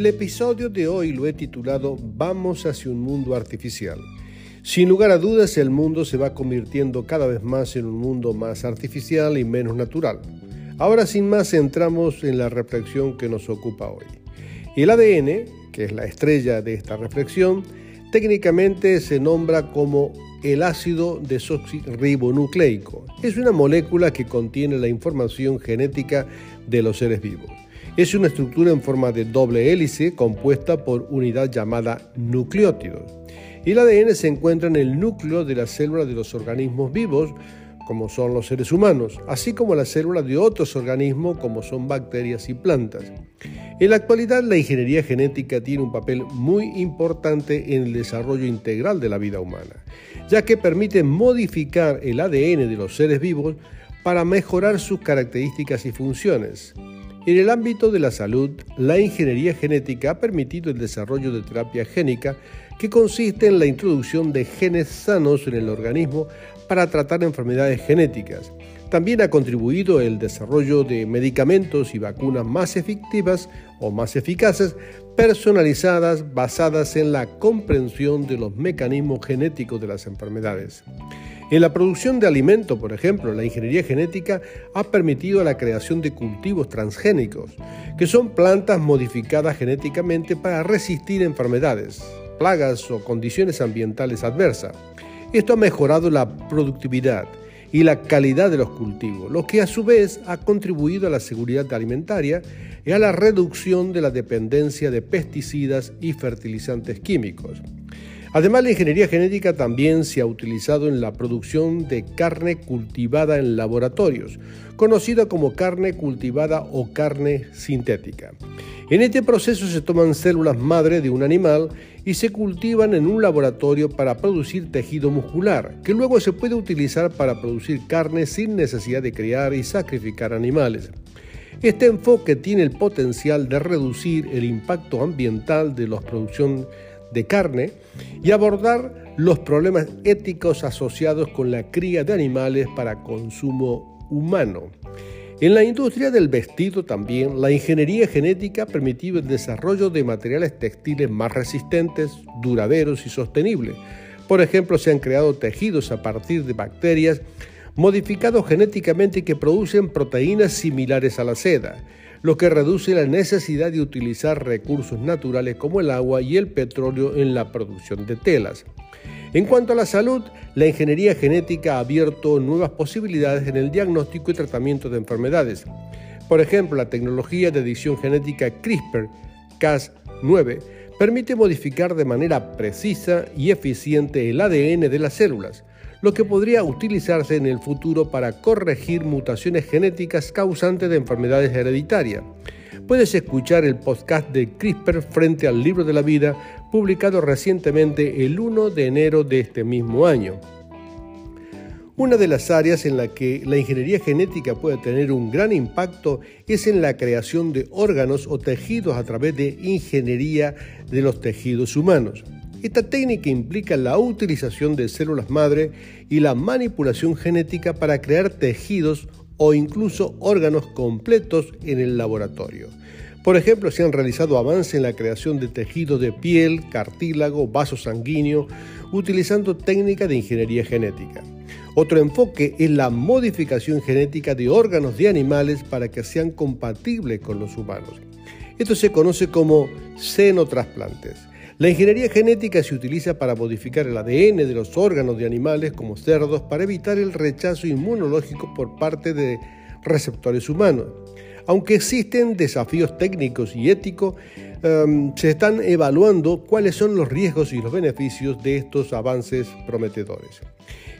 El episodio de hoy lo he titulado Vamos hacia un mundo artificial. Sin lugar a dudas, el mundo se va convirtiendo cada vez más en un mundo más artificial y menos natural. Ahora sin más entramos en la reflexión que nos ocupa hoy. El ADN, que es la estrella de esta reflexión, técnicamente se nombra como el ácido desoxirribonucleico. Es una molécula que contiene la información genética de los seres vivos. Es una estructura en forma de doble hélice compuesta por unidad llamada nucleótidos. Y el ADN se encuentra en el núcleo de las células de los organismos vivos, como son los seres humanos, así como las células de otros organismos como son bacterias y plantas. En la actualidad la ingeniería genética tiene un papel muy importante en el desarrollo integral de la vida humana, ya que permite modificar el ADN de los seres vivos para mejorar sus características y funciones. En el ámbito de la salud, la ingeniería genética ha permitido el desarrollo de terapia génica que consiste en la introducción de genes sanos en el organismo para tratar enfermedades genéticas. También ha contribuido el desarrollo de medicamentos y vacunas más efectivas o más eficaces, personalizadas, basadas en la comprensión de los mecanismos genéticos de las enfermedades. En la producción de alimentos, por ejemplo, la ingeniería genética ha permitido la creación de cultivos transgénicos, que son plantas modificadas genéticamente para resistir enfermedades, plagas o condiciones ambientales adversas. Esto ha mejorado la productividad y la calidad de los cultivos, lo que a su vez ha contribuido a la seguridad alimentaria y a la reducción de la dependencia de pesticidas y fertilizantes químicos. Además, la ingeniería genética también se ha utilizado en la producción de carne cultivada en laboratorios, conocida como carne cultivada o carne sintética. En este proceso se toman células madre de un animal y se cultivan en un laboratorio para producir tejido muscular, que luego se puede utilizar para producir carne sin necesidad de criar y sacrificar animales. Este enfoque tiene el potencial de reducir el impacto ambiental de la producción de carne y abordar los problemas éticos asociados con la cría de animales para consumo humano. En la industria del vestido también, la ingeniería genética ha permitido el desarrollo de materiales textiles más resistentes, duraderos y sostenibles. Por ejemplo, se han creado tejidos a partir de bacterias modificados genéticamente que producen proteínas similares a la seda lo que reduce la necesidad de utilizar recursos naturales como el agua y el petróleo en la producción de telas. En cuanto a la salud, la ingeniería genética ha abierto nuevas posibilidades en el diagnóstico y tratamiento de enfermedades. Por ejemplo, la tecnología de edición genética CRISPR-Cas9 permite modificar de manera precisa y eficiente el ADN de las células, lo que podría utilizarse en el futuro para corregir mutaciones genéticas causantes de enfermedades hereditarias. Puedes escuchar el podcast de CRISPR frente al libro de la vida, publicado recientemente el 1 de enero de este mismo año. Una de las áreas en la que la ingeniería genética puede tener un gran impacto es en la creación de órganos o tejidos a través de ingeniería de los tejidos humanos. Esta técnica implica la utilización de células madre y la manipulación genética para crear tejidos o incluso órganos completos en el laboratorio. Por ejemplo, se han realizado avances en la creación de tejidos de piel, cartílago, vaso sanguíneo, utilizando técnicas de ingeniería genética. Otro enfoque es la modificación genética de órganos de animales para que sean compatibles con los humanos. Esto se conoce como xenotrasplantes. La ingeniería genética se utiliza para modificar el ADN de los órganos de animales como cerdos para evitar el rechazo inmunológico por parte de receptores humanos. Aunque existen desafíos técnicos y éticos, em, se están evaluando cuáles son los riesgos y los beneficios de estos avances prometedores.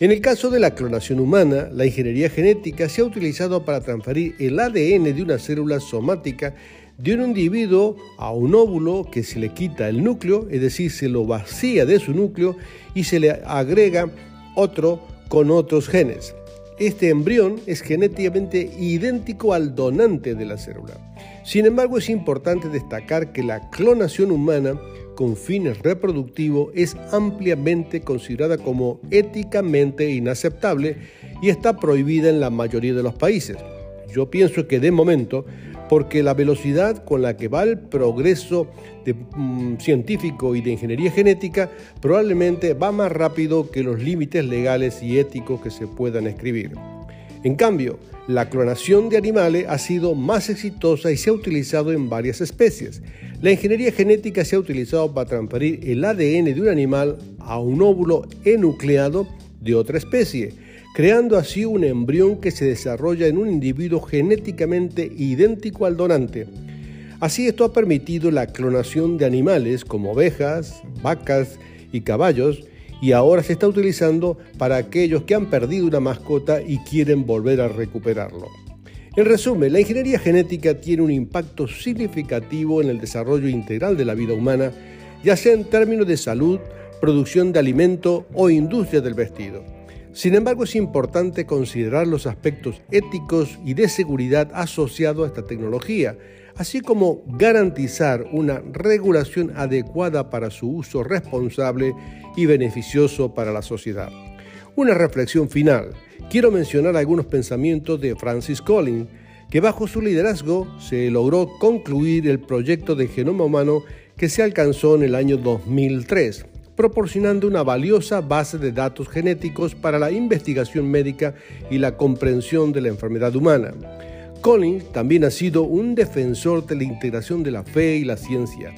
En el caso de la clonación humana, la ingeniería genética se ha utilizado para transferir el ADN de una célula somática de un individuo a un óvulo que se le quita el núcleo, es decir, se lo vacía de su núcleo y se le agrega otro con otros genes. Este embrión es genéticamente idéntico al donante de la célula. Sin embargo, es importante destacar que la clonación humana con fines reproductivos es ampliamente considerada como éticamente inaceptable y está prohibida en la mayoría de los países. Yo pienso que de momento porque la velocidad con la que va el progreso mm, científico y de ingeniería genética probablemente va más rápido que los límites legales y éticos que se puedan escribir. En cambio, la clonación de animales ha sido más exitosa y se ha utilizado en varias especies. La ingeniería genética se ha utilizado para transferir el ADN de un animal a un óvulo enucleado de otra especie creando así un embrión que se desarrolla en un individuo genéticamente idéntico al donante. Así esto ha permitido la clonación de animales como ovejas, vacas y caballos y ahora se está utilizando para aquellos que han perdido una mascota y quieren volver a recuperarlo. En resumen, la ingeniería genética tiene un impacto significativo en el desarrollo integral de la vida humana, ya sea en términos de salud, producción de alimento o industria del vestido. Sin embargo, es importante considerar los aspectos éticos y de seguridad asociados a esta tecnología, así como garantizar una regulación adecuada para su uso responsable y beneficioso para la sociedad. Una reflexión final. Quiero mencionar algunos pensamientos de Francis Collins, que bajo su liderazgo se logró concluir el proyecto de genoma humano que se alcanzó en el año 2003 proporcionando una valiosa base de datos genéticos para la investigación médica y la comprensión de la enfermedad humana. Collins también ha sido un defensor de la integración de la fe y la ciencia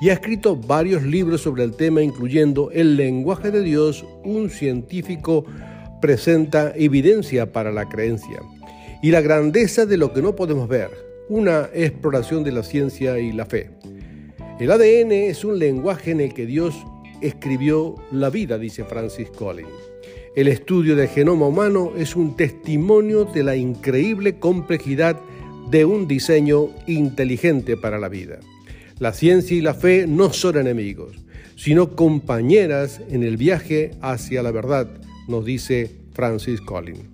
y ha escrito varios libros sobre el tema incluyendo El lenguaje de Dios, un científico presenta evidencia para la creencia y la grandeza de lo que no podemos ver, una exploración de la ciencia y la fe. El ADN es un lenguaje en el que Dios escribió la vida, dice Francis Collins. El estudio del genoma humano es un testimonio de la increíble complejidad de un diseño inteligente para la vida. La ciencia y la fe no son enemigos, sino compañeras en el viaje hacia la verdad, nos dice Francis Collins.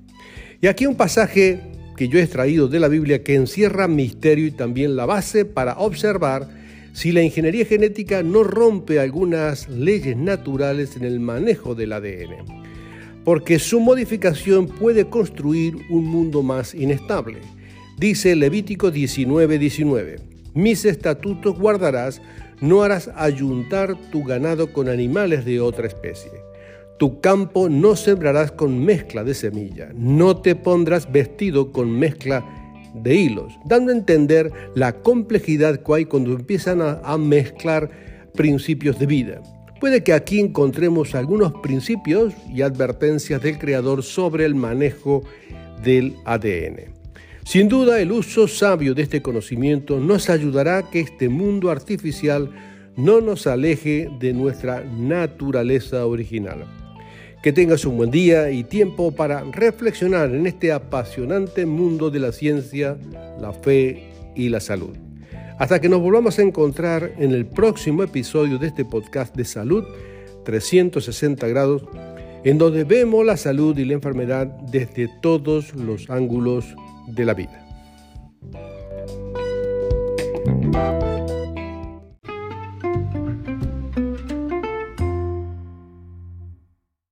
Y aquí un pasaje que yo he extraído de la Biblia que encierra misterio y también la base para observar si la ingeniería genética no rompe algunas leyes naturales en el manejo del ADN, porque su modificación puede construir un mundo más inestable. Dice Levítico 19:19, mis estatutos guardarás, no harás ayuntar tu ganado con animales de otra especie. Tu campo no sembrarás con mezcla de semilla, no te pondrás vestido con mezcla de hilos, dando a entender la complejidad que hay cuando empiezan a, mezclar principios de vida. Puede que aquí encontremos algunos principios y advertencias del Creador sobre el manejo del ADN. Sin duda, el uso sabio de este conocimiento nos ayudará a que este mundo artificial no nos aleje de nuestra naturaleza original. Que tengas un buen día y tiempo para reflexionar en este apasionante mundo de la ciencia, la fe y la salud. Hasta que nos volvamos a encontrar en el próximo episodio de este podcast de salud 360 grados, en donde vemos la salud y la enfermedad desde todos los ángulos de la vida.